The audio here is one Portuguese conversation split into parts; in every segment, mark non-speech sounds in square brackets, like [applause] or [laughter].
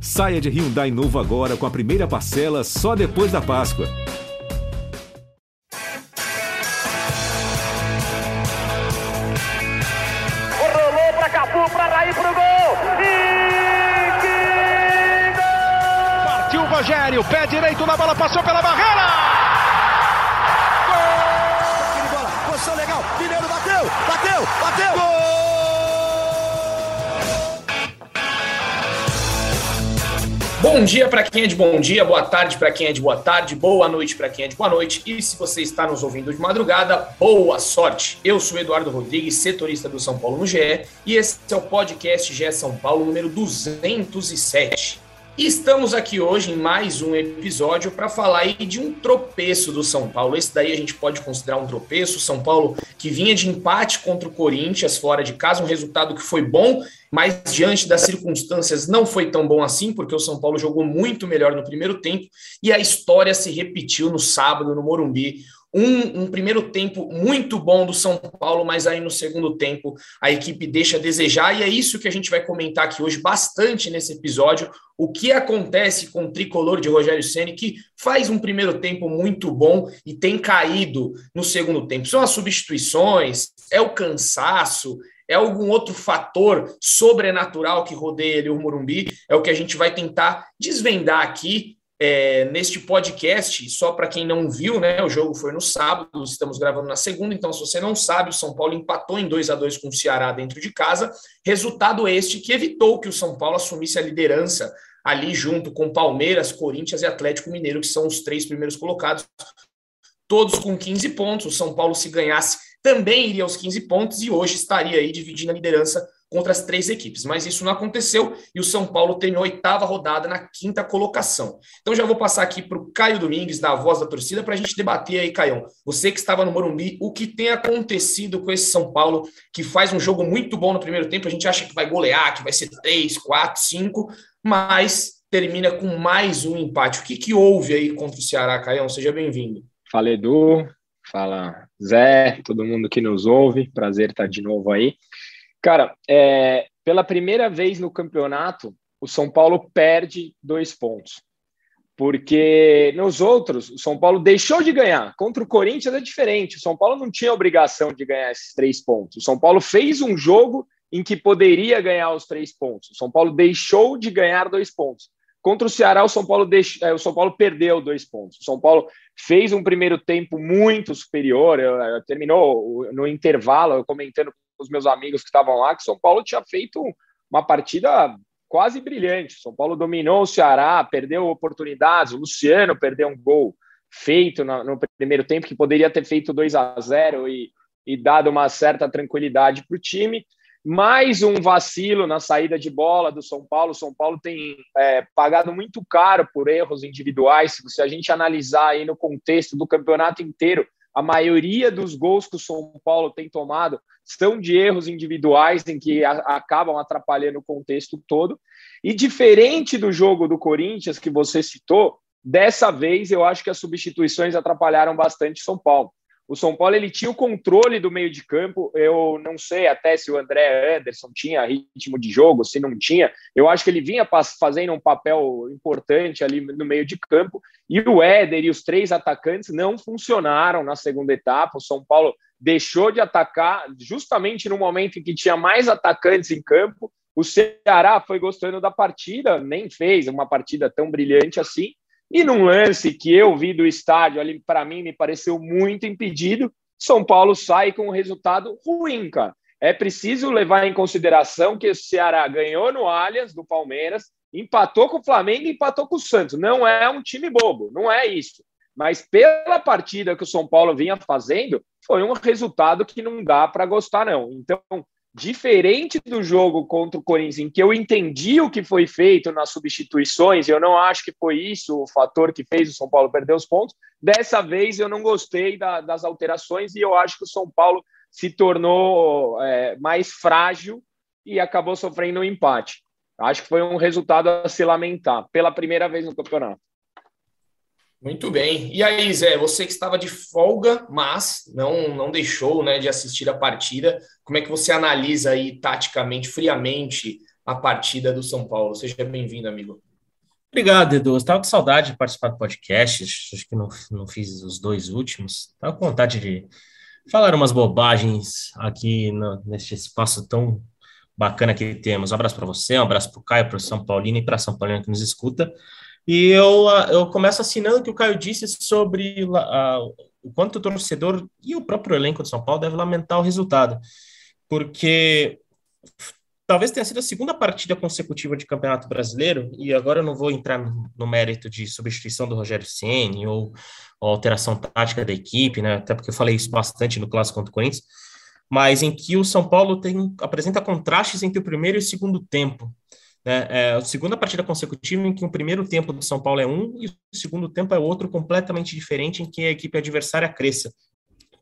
Saia de Hyundai novo agora com a primeira parcela só depois da Páscoa. Rolou para Capu, para Raí, pro gol. E que gol! Partiu o Rogério, pé direito na bola, passou pela Bom dia para quem é de bom dia, boa tarde para quem é de boa tarde, boa noite para quem é de boa noite. E se você está nos ouvindo de madrugada, boa sorte. Eu sou Eduardo Rodrigues, setorista do São Paulo no GE, e esse é o podcast GE São Paulo número 207. E estamos aqui hoje em mais um episódio para falar aí de um tropeço do São Paulo. Esse daí a gente pode considerar um tropeço. São Paulo que vinha de empate contra o Corinthians fora de casa, um resultado que foi bom, mas diante das circunstâncias não foi tão bom assim, porque o São Paulo jogou muito melhor no primeiro tempo e a história se repetiu no sábado no Morumbi. Um, um, primeiro tempo muito bom do São Paulo, mas aí no segundo tempo a equipe deixa a desejar, e é isso que a gente vai comentar aqui hoje bastante nesse episódio. O que acontece com o tricolor de Rogério Ceni que faz um primeiro tempo muito bom e tem caído no segundo tempo? São as substituições, é o cansaço, é algum outro fator sobrenatural que rodeia ele, o Morumbi? É o que a gente vai tentar desvendar aqui é, neste podcast, só para quem não viu, né? O jogo foi no sábado, estamos gravando na segunda, então se você não sabe, o São Paulo empatou em 2 a 2 com o Ceará dentro de casa. Resultado este que evitou que o São Paulo assumisse a liderança ali junto com Palmeiras, Corinthians e Atlético Mineiro, que são os três primeiros colocados, todos com 15 pontos. O São Paulo, se ganhasse, também iria aos 15 pontos e hoje estaria aí dividindo a liderança contra as três equipes, mas isso não aconteceu e o São Paulo terminou a oitava rodada na quinta colocação. Então já vou passar aqui para o Caio Domingues, da Voz da Torcida, para a gente debater aí, Caião. Você que estava no Morumbi, o que tem acontecido com esse São Paulo, que faz um jogo muito bom no primeiro tempo, a gente acha que vai golear, que vai ser 3, 4, 5, mas termina com mais um empate. O que, que houve aí contra o Ceará, Caião? Seja bem-vindo. Fala, Edu. Fala, Zé, todo mundo que nos ouve. Prazer estar de novo aí. Cara, é, pela primeira vez no campeonato, o São Paulo perde dois pontos. Porque nos outros, o São Paulo deixou de ganhar. Contra o Corinthians é diferente. O São Paulo não tinha obrigação de ganhar esses três pontos. O São Paulo fez um jogo em que poderia ganhar os três pontos. O São Paulo deixou de ganhar dois pontos. Contra o Ceará, o São Paulo, deix... É, o São Paulo perdeu dois pontos. O São Paulo fez um primeiro tempo muito superior, terminou no intervalo, eu comentando com os meus amigos que estavam lá, que o São Paulo tinha feito uma partida quase brilhante. O São Paulo dominou o Ceará, perdeu oportunidades, o Luciano perdeu um gol feito no, primeiro tempo, que poderia ter feito 2 a 0 e, e dado uma certa tranquilidade para o time mais um vacilo na saída de bola do São Paulo. O São Paulo tem é, pagado muito caro por erros individuais. Se a gente analisar aí no contexto do campeonato inteiro, a maioria dos gols que o São Paulo tem tomado são de erros individuais em que a, acabam atrapalhando o contexto todo. E diferente do jogo do Corinthians que você citou, dessa vez eu acho que as substituições atrapalharam bastante São Paulo. O São Paulo ele tinha o controle do meio de campo. Eu não sei até se o André Anderson tinha ritmo de jogo, se não tinha. Eu acho que ele vinha fazendo um papel importante ali no meio de campo. E o Éder e os três atacantes não funcionaram na segunda etapa. O São Paulo deixou de atacar justamente no momento em que tinha mais atacantes em campo. O Ceará foi gostando da partida, nem fez uma partida tão brilhante assim e num lance que eu vi do estádio, ali para mim me pareceu muito impedido, São Paulo sai com um resultado ruim, cara. É preciso levar em consideração que o Ceará ganhou no Allianz do Palmeiras, empatou com o Flamengo e empatou com o Santos. Não é um time bobo, não é isso. Mas pela partida que o São Paulo vinha fazendo, foi um resultado que não dá para gostar, não. Então, diferente do jogo contra o Corinthians, em que eu entendi o que foi feito nas substituições, eu não acho que foi isso o fator que fez o São Paulo perder os pontos. Dessa vez eu não gostei da, das alterações e eu acho que o São Paulo se tornou é, mais frágil e acabou sofrendo um empate. Acho que foi um resultado a se lamentar pela primeira vez no campeonato. Muito bem. E aí, Zé, você que estava de folga, mas não não deixou né, de assistir a partida, como é que você analisa aí taticamente, friamente, a partida do São Paulo? Seja bem-vindo, amigo. Obrigado, Edu. Estava com saudade de participar do podcast. Acho que não, não fiz os dois últimos. Estava com vontade de falar umas bobagens aqui no, neste espaço tão bacana que temos. Um abraço para você, um abraço para o Caio, para o São Paulino e para São Paulina que nos escuta. E eu, eu começo assinando o que o Caio disse sobre o quanto o torcedor e o próprio elenco de São Paulo deve lamentar o resultado. Porque talvez tenha sido a segunda partida consecutiva de Campeonato Brasileiro, e agora eu não vou entrar no mérito de substituição do Rogério Ceni ou, ou, alteração tática da equipe, né? Até porque eu falei isso bastante no clássico contra o Corinthians, mas em que o São Paulo tem, apresenta contrastes entre o primeiro e o segundo tempo. Né? É a segunda partida consecutiva em que o primeiro tempo do São Paulo é um e o segundo tempo é outro completamente diferente, em que a equipe adversária cresça.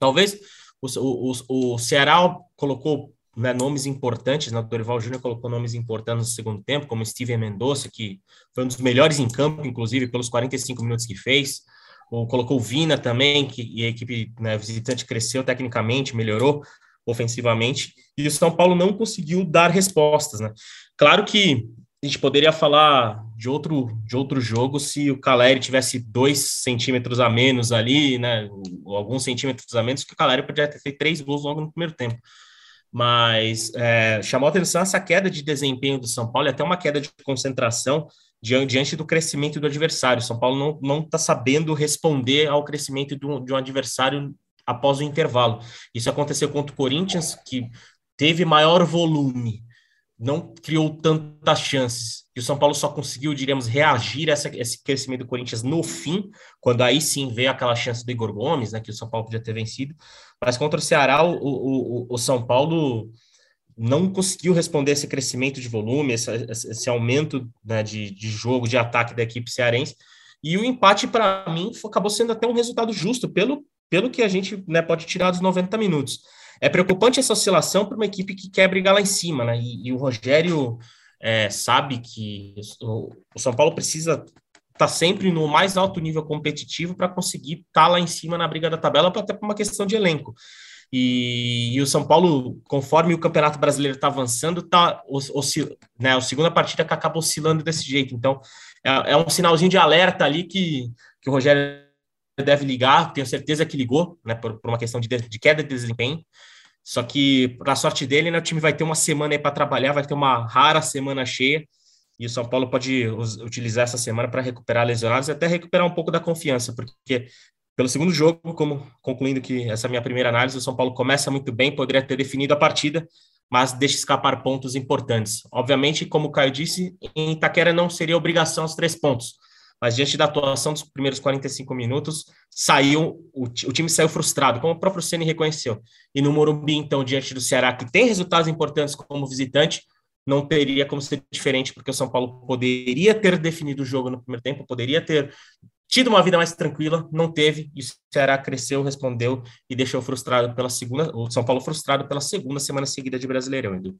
Talvez o, o, o Ceará colocou né, nomes importantes, né, o Dorival Júnior colocou nomes importantes no segundo tempo, como Steven Mendonça, que foi um dos melhores em campo, inclusive, pelos 45 minutos que fez, ou colocou o Vina também, que e a equipe né, visitante cresceu tecnicamente, melhorou ofensivamente, e o São Paulo não conseguiu dar respostas, né? Claro que a gente poderia falar de outro, de outro jogo se o Caleri tivesse dois centímetros a menos ali, né? Ou alguns centímetros a menos, que o Caleri poderia ter feito três gols logo no primeiro tempo mas é, chamou atenção essa queda de desempenho do São Paulo e até uma queda de concentração diante do crescimento do adversário. São Paulo não está sabendo responder ao crescimento de um, de um adversário após o intervalo. Isso aconteceu contra o Corinthians, que teve maior volume, não criou tantas chances. E o São Paulo só conseguiu, diríamos, reagir a essa, esse crescimento do Corinthians no fim, quando aí sim veio aquela chance do Igor Gomes, né, que o São Paulo podia ter vencido. Mas contra o Ceará, o, o, o São Paulo não conseguiu responder esse crescimento de volume, esse, esse aumento né, de, de jogo, de ataque da equipe cearense. E o empate, para mim, acabou sendo até um resultado justo, pelo, pelo que a gente né, pode tirar dos 90 minutos. É preocupante essa oscilação para uma equipe que quer brigar lá em cima, né? E, e o Rogério é, sabe que o, o, São Paulo precisa estar tá sempre no mais alto nível competitivo para conseguir estar tá lá em cima na briga da tabela, até por uma questão de elenco. E, e, o São Paulo, conforme o Campeonato Brasileiro está avançando, tá oscil, né, a segunda partida que acaba oscilando desse jeito. Então, é, é, um sinalzinho de alerta ali que, que o Rogério deve ligar, tenho certeza que ligou, né, por, por uma questão de, de, queda de desempenho. Só que, para sorte dele, né, o time vai ter uma semana aí para trabalhar, vai ter uma rara semana cheia, e o São Paulo pode utilizar essa semana para recuperar lesionados e até recuperar um pouco da confiança, porque pelo segundo jogo, como concluindo que essa é a minha primeira análise, o São Paulo começa muito bem, poderia ter definido a partida, mas deixa escapar pontos importantes. Obviamente, como o Caio disse, em Itaquera não seria obrigação os três pontos, mas diante da atuação dos primeiros 45 minutos, saiu o, o time saiu frustrado, como o próprio Ceni reconheceu. E no Morumbi, então, diante do Ceará, que tem resultados importantes como visitante, não teria como ser diferente, porque o São Paulo poderia ter definido o jogo no primeiro tempo, poderia ter tido uma vida mais tranquila, não teve, e o Ceará cresceu, respondeu e deixou frustrado pela segunda, o São Paulo frustrado pela segunda semana seguida de Brasileirão, Edu.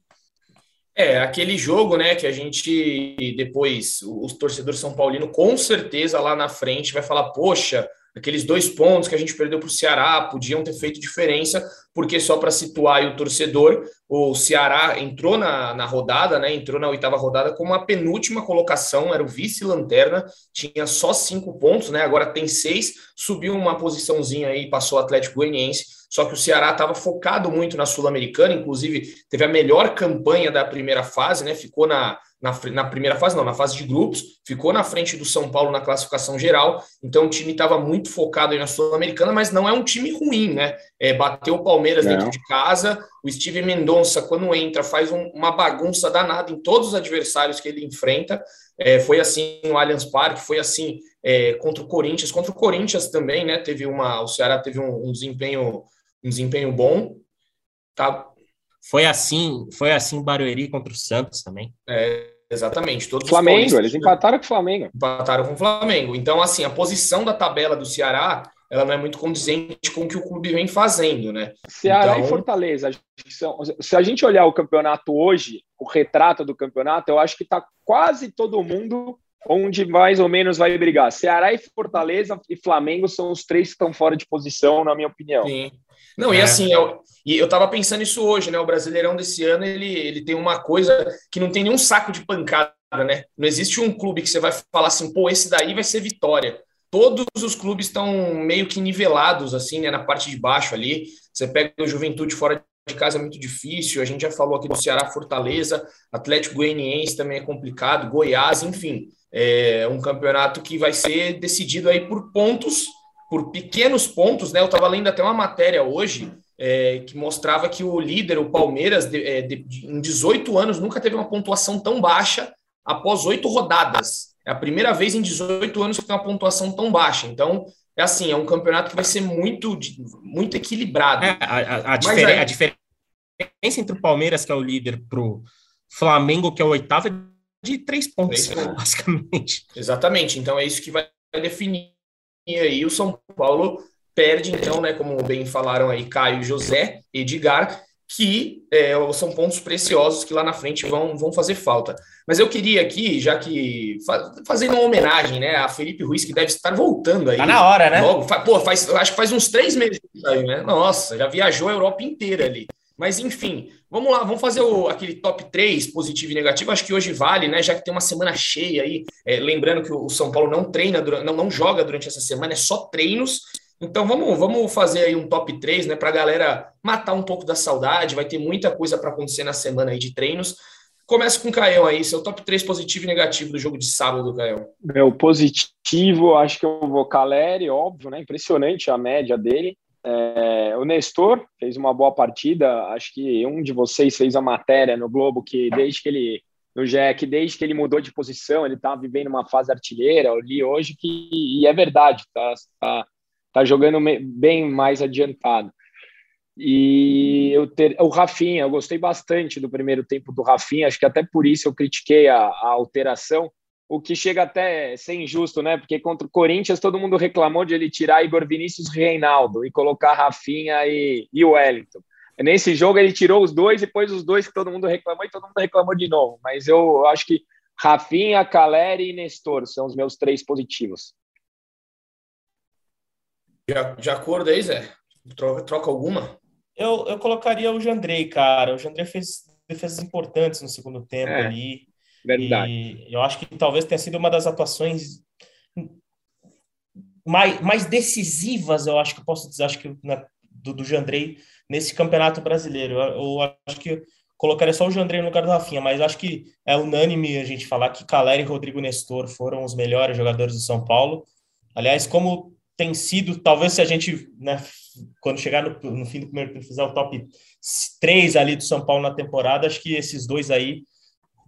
É, aquele jogo, né, que a gente depois, os torcedores São Paulino, com certeza lá na frente vai falar, poxa, aqueles dois pontos que a gente perdeu para o Ceará podiam ter feito diferença, porque só para situar o torcedor, o Ceará entrou na, na rodada, né? Entrou na oitava rodada com uma penúltima colocação, era o vice-lanterna, tinha só cinco pontos, né? Agora tem seis, subiu uma posiçãozinha aí, passou o Atlético Goianiense. Só que o Ceará estava focado muito na Sul-Americana, inclusive teve a melhor campanha da primeira fase, né? Ficou na, na, na, primeira fase, não, na fase de grupos, ficou na frente do São Paulo na classificação geral, então o time estava muito focado aí na Sul-Americana, mas não é um time ruim, né? É, bateu o Palmeiras não. dentro de casa, o Steve Mendonça, quando entra, faz um, uma bagunça danada em todos os adversários que ele enfrenta. É, foi assim no Allianz Parque, foi assim é, contra o Corinthians, contra o Corinthians também, né? Teve uma, o Ceará teve um, um desempenho, um desempenho bom. Tá, foi assim, foi assim Barueri contra o Santos também. É, Exatamente. Todos Flamengo, eles empataram com o Flamengo. Empataram com o Flamengo. Então, assim, a posição da tabela do Ceará, ela não é muito condizente com o que o clube vem fazendo, né? Ceará então... e Fortaleza. Se a gente olhar o campeonato hoje, o retrato do campeonato, eu acho que está quase todo mundo onde mais ou menos vai brigar. Ceará e Fortaleza e Flamengo são os três que estão fora de posição, na minha opinião. Sim. Não, é. e assim, eu, e eu tava pensando isso hoje, né? O Brasileirão desse ano, ele, ele tem uma coisa que não tem nenhum saco de pancada né? Não existe um clube que você vai falar assim, pô, esse daí vai ser vitória. Todos os clubes estão meio que nivelados, assim, né, na parte de baixo ali. Você pega o Juventude fora de casa é muito difícil. A gente já falou aqui do Ceará, Fortaleza, Atlético Goianiense também é complicado, Goiás, enfim. É um campeonato que vai ser decidido aí por pontos, por pequenos pontos, né? Eu estava lendo até uma matéria hoje é, que mostrava que o líder, o Palmeiras, de, é, de, de, em 18 anos, nunca teve uma pontuação tão baixa após oito rodadas. É a primeira vez em 18 anos que tem uma pontuação tão baixa. Então, é assim, é um campeonato que vai ser muito, muito equilibrado. É, a, a, aí... a, diferença entre o Palmeiras, que é o líder, para o Flamengo, que é o oitavo, é de três pontos, três pontos, basicamente. Exatamente. Então, é isso que vai definir aí o São Paulo perde, então, né, como bem falaram aí, Caio, José, Edgar, que é, são pontos preciosos que lá na frente vão, vão fazer falta. Mas eu queria aqui, já que fazendo uma homenagem né, a Felipe Ruiz, que deve estar voltando aí. Tá na hora, né? Logo, pô, faz, acho que faz uns três meses aí, né? Nossa, já viajou a Europa inteira ali. Mas enfim, vamos lá, vamos fazer o, aquele top 3 positivo e negativo. Acho que hoje vale, né? Já que tem uma semana cheia aí. É, lembrando que o São Paulo não treina, não, não joga durante essa semana, é só treinos. Então vamos, vamos fazer aí um top 3, né, para a galera matar um pouco da saudade. Vai ter muita coisa para acontecer na semana aí de treinos. Começa com o Caio aí, seu top 3 positivo e negativo do jogo de sábado, Caio. Meu positivo, acho que eu vou Caleri, óbvio, né? Impressionante a média dele. É, o Nestor fez uma boa partida. Acho que um de vocês fez a matéria no Globo que desde que ele no Jack, desde que ele mudou de posição, ele está vivendo uma fase artilheira. Eu li hoje que e é verdade, tá, tá tá jogando bem mais adiantado. E eu ter, o Rafinha, eu gostei bastante do primeiro tempo do Rafinha, acho que até por isso eu critiquei a, a alteração, o que chega até a ser injusto, né? Porque contra o Corinthians todo mundo reclamou de ele tirar Igor Vinícius Reinaldo e colocar Rafinha e, e Wellington. Nesse jogo ele tirou os dois e pôs os dois que todo mundo reclamou e todo mundo reclamou de novo. Mas eu acho que Rafinha, Caleri e Nestor são os meus três positivos. De, de acordo aí, Zé? Troca, troca alguma? Eu, eu colocaria o Jandrei, cara. O Jandrei fez defesas importantes no segundo tempo é, ali. Verdade. E eu acho que talvez tenha sido uma das atuações mais, mais decisivas, eu acho que eu posso dizer, acho que na, do, do Jandrei nesse campeonato brasileiro. Eu, eu acho que colocaria só o Jandrei no lugar do Rafinha, mas acho que é unânime a gente falar que Caleri e Rodrigo Nestor foram os melhores jogadores do São Paulo. Aliás, como tem sido, talvez se a gente, né, quando chegar no, no fim do primeiro tempo, fizer o top 3 ali do São Paulo na temporada, acho que esses dois aí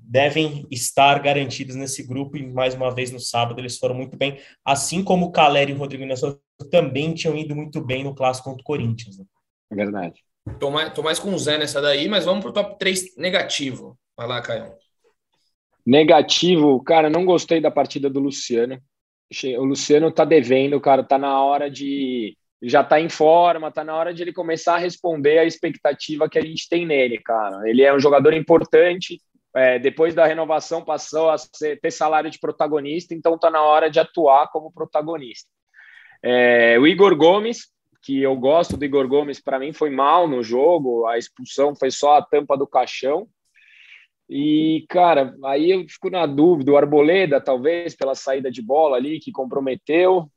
devem estar garantidos nesse grupo e mais uma vez no sábado eles foram muito bem, assim como o Caleri e o Rodrigo Nestor também tinham ido muito bem no clássico contra o Corinthians. Né? É verdade. Tô mais, tô mais com o Zé nessa daí, mas vamos pro top 3 negativo. Vai lá, Caio. Negativo, cara, não gostei da partida do Luciano o Luciano tá devendo, cara, tá na hora de já tá em forma, tá na hora de ele começar a responder à expectativa que a gente tem nele, cara. Ele é um jogador importante, é, depois da renovação passou a ser, ter salário de protagonista, então tá na hora de atuar como protagonista. É, o Igor Gomes, que eu gosto do Igor Gomes, para mim foi mal no jogo, a expulsão foi só a tampa do caixão. E, cara, aí eu fico na dúvida, o Arboleda, talvez, pela saída de bola ali, que comprometeu.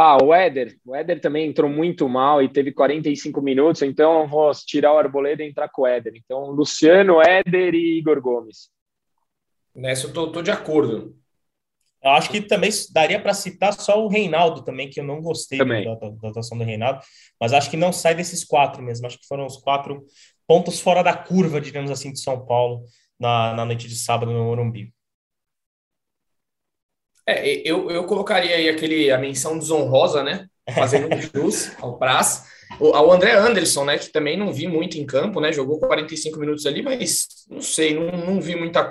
Ah, o Éder. O Éder também entrou muito mal e teve 45 minutos, então eu vou tirar o Arboleda e entrar com o Éder. Então, Luciano, Éder e Igor Gomes. Nessa eu tô, tô de acordo. Eu acho que também daria para citar só o Reinaldo também, que eu não gostei da, da, atuação do Reinaldo, mas acho que não sai desses quatro mesmo. Acho que foram os quatro pontos fora da curva, digamos assim, de São Paulo na, na noite de sábado no Morumbi. É, eu, eu colocaria aí aquele, a menção desonrosa, né? Fazendo [laughs] jus ao Praz. Ao André Anderson, né? Que também não vi muito em campo, né? Jogou 45 minutos ali, mas não sei, não, não vi muita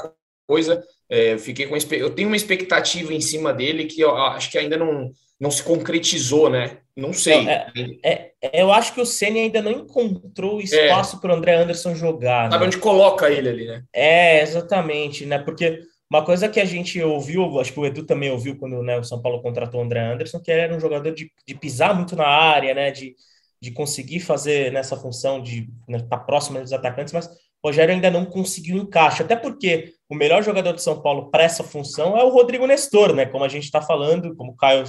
coisa. É, fiquei com eu tenho uma expectativa em cima dele que eu acho que ainda não, não se concretizou, né? Não sei. É, é, é eu acho que o Ceni ainda não encontrou espaço para o André Anderson jogar. Sabe né? onde coloca ele ali, né? É, exatamente, né? Porque uma coisa que a gente ouviu, acho que o Edu também ouviu quando né, o São Paulo contratou o André Anderson, que era um jogador de, de pisar muito na área, né? De, de conseguir fazer nessa função de estar né, tá próximo dos atacantes, mas o Rogério ainda não conseguiu encaixe, até porque o melhor jogador de São Paulo para essa função é o Rodrigo Nestor, né? Como a gente está falando, como o Caio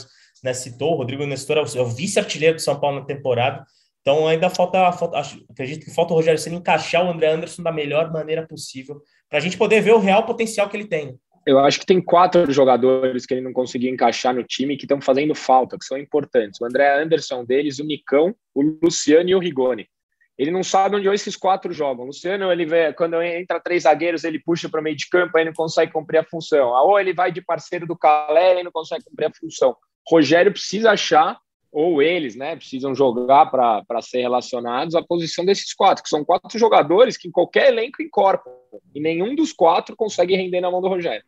né, citou, o Rodrigo Nestor é o, é o vice-artilheiro de São Paulo na temporada. Então ainda falta, falta acredito que falta o Rogério Senna encaixar o André Anderson da melhor maneira possível, para a gente poder ver o real potencial que ele tem. Eu acho que tem quatro jogadores que ele não conseguiu encaixar no time que estão fazendo falta, que são importantes. O André Anderson deles, o Nicão, o Luciano e o Rigoni. Ele não sabe onde esses quatro jogam. O Luciano, ele vê, quando entra três zagueiros, ele puxa para o meio de campo, aí não consegue cumprir a função. Ou ele vai de parceiro do Calé e não consegue cumprir a função. Rogério precisa achar, ou eles, né, precisam jogar para ser relacionados a posição desses quatro, que são quatro jogadores que em qualquer elenco incorporam. E nenhum dos quatro consegue render na mão do Rogério.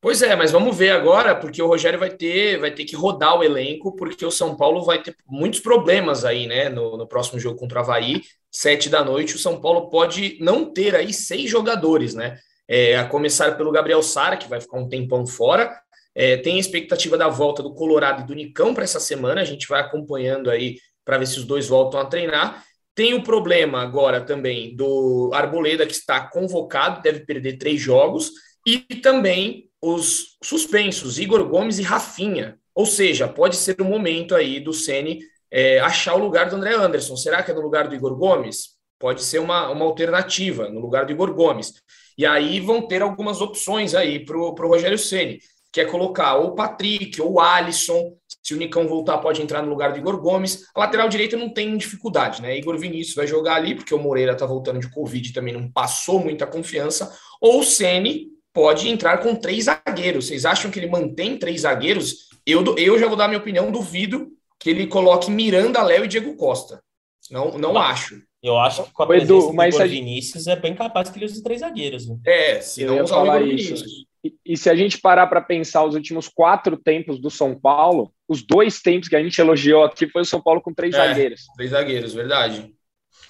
Pois é, mas vamos ver agora, porque o Rogério vai ter, vai ter que rodar o elenco, porque o São Paulo vai ter muitos problemas aí, né? No, no próximo jogo contra o Havaí, sete da noite, o São Paulo pode não ter aí seis jogadores, né? É, a começar pelo Gabriel Sara, que vai ficar um tempão fora. É, tem a expectativa da volta do Colorado e do Nicão para essa semana. A gente vai acompanhando aí para ver se os dois voltam a treinar. Tem o problema agora também do Arboleda, que está convocado, deve perder três jogos, e também os suspensos, Igor Gomes e Rafinha. Ou seja, pode ser o momento aí do Ceni é, achar o lugar do André Anderson. Será que é no lugar do Igor Gomes? Pode ser uma, uma alternativa no lugar do Igor Gomes. E aí vão ter algumas opções aí para o Rogério Ceni, que é colocar ou o Patrick ou o Alisson. Se o Nicão voltar, pode entrar no lugar do Igor Gomes. A lateral direita não tem dificuldade, né? Igor Vinícius vai jogar ali, porque o Moreira está voltando de Covid também não passou muita confiança. Ou o Ceni pode entrar com três zagueiros. Vocês acham que ele mantém três zagueiros? Eu, eu já vou dar minha opinião, duvido que ele coloque Miranda, Léo e Diego Costa. Não, não acho. Eu acho que com a presença Edu, mas do Vinícius é bem capaz que ele use três zagueiros. Né? É, se não usar o Igor Vinícius. E, e, se a gente parar para pensar os últimos quatro tempos do São Paulo, os dois tempos que a gente elogiou aqui foi o São Paulo com três é, zagueiros. Três zagueiros, verdade.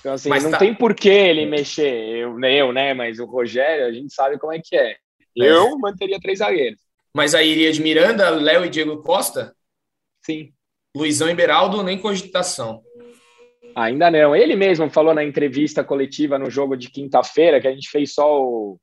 Então, assim, mas não tá... tem por que ele mexer. Eu, eu, né? Mas o Rogério, a gente sabe como é que é. Eu manteria três zagueiros. Mas aí iria de Miranda, Léo e Diego Costa? Sim. Luizão e Beraldo, nem cogitação. Ainda não. Ele mesmo falou na entrevista coletiva no jogo de quinta-feira, que a gente fez só o,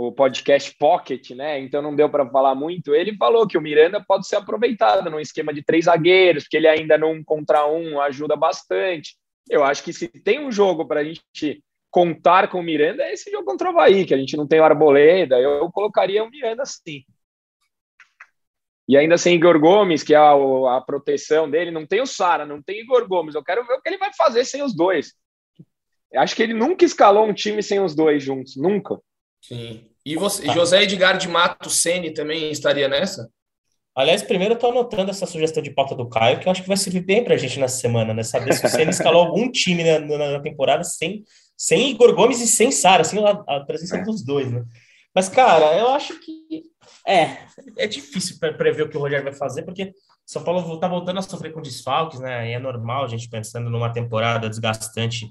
o podcast Pocket, né? Então não deu para falar muito. Ele falou que o Miranda pode ser aproveitado num esquema de três zagueiros, porque ele ainda num contra um ajuda bastante. Eu acho que se tem um jogo para a gente contar com o Miranda é esse jogo contra o Havaí, que a gente não tem o Arboleda, eu colocaria o Miranda sim. E ainda sem Igor Gomes, que é a, a proteção dele, não tem o Sara, não tem Igor Gomes. Eu quero ver o que ele vai fazer sem os dois. Eu acho que ele nunca escalou um time sem os dois juntos, nunca. Sim. E você, tá. José Edgar de Mato Sene também estaria nessa? Aliás, primeiro eu estou anotando essa sugestão de pauta do Caio, que eu acho que vai servir bem para a gente nessa semana, né? Saber se o Senna escalou algum time na, na, temporada sem sem Igor Gomes e sem Sara, sem a, a presença é. dos dois, né? Mas, cara, eu acho que é, é difícil prever o que o Rogério vai fazer, porque São Paulo tá voltando a sofrer com desfalques, né? E é normal a gente pensando numa temporada desgastante.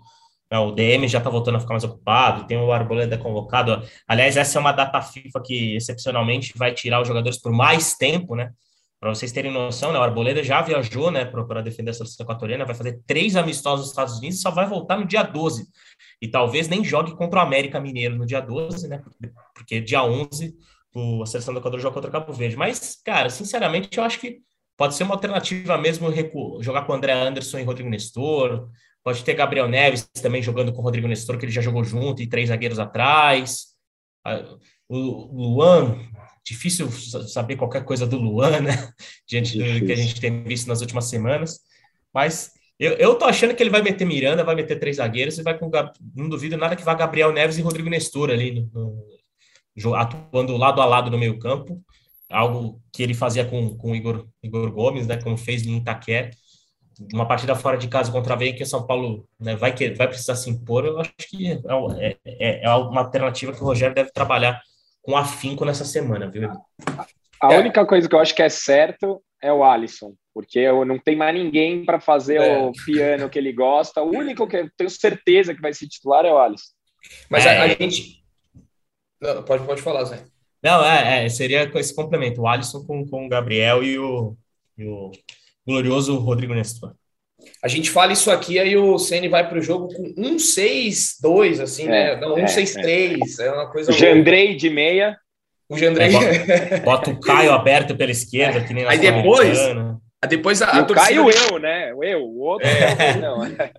Né? O DM já tá voltando a ficar mais ocupado, tem o Arboleda convocado. Aliás, essa é uma data FIFA que excepcionalmente vai tirar os jogadores por mais tempo, né? Para vocês terem noção, né, o Arboleda já viajou né, para defender a seleção equatoriana, vai fazer três amistosos nos Estados Unidos e só vai voltar no dia 12. E talvez nem jogue contra o América Mineiro no dia 12, né? Porque dia 11 a seleção do Equador joga contra o Cabo Verde. Mas, cara, sinceramente, eu acho que pode ser uma alternativa mesmo jogar com o André Anderson e Rodrigo Nestor. Pode ter Gabriel Neves também jogando com o Rodrigo Nestor, que ele já jogou junto, e três zagueiros atrás. O Luan, difícil saber qualquer coisa do Luan, né? [laughs] Diante do que a gente tem visto nas últimas semanas. Mas eu, eu tô achando que ele vai meter Miranda, vai meter três zagueiros e vai com. Não duvido nada que vá Gabriel Neves e Rodrigo Nestor ali, no, no, atuando lado a lado no meio-campo. Algo que ele fazia com, com Igor, Igor Gomes, né? Como fez em Itaquera. Uma partida fora de casa contra a Veia que o São Paulo né, vai, que, vai precisar se impor. Eu acho que é, é, é, é uma alternativa que o Rogério deve trabalhar com afinco nessa semana, viu? A é. única coisa que eu acho que é certo é o Alisson, porque eu não tem mais ninguém para fazer é. o piano que ele gosta. O único que eu tenho certeza que vai se titular é o Alisson. Mas é. a, a, gente. Não, pode, pode falar, Zé. Não, é, é, seria esse complemento, o Alisson com, com o Gabriel e o, e o glorioso Rodrigo Nestor. A gente fala isso aqui, aí o Ceni vai para o jogo com 1-6-2, assim, né? É, Não, é, 1-6-3. É. uma coisa. O Jandrei de meia. O Jandrei. É, bota, bota o Caio aberto pela esquerda, que nem na Aí depois, Sul-Americana. depois a, a o torcida. Caio eu, né? O eu, o outro não. é.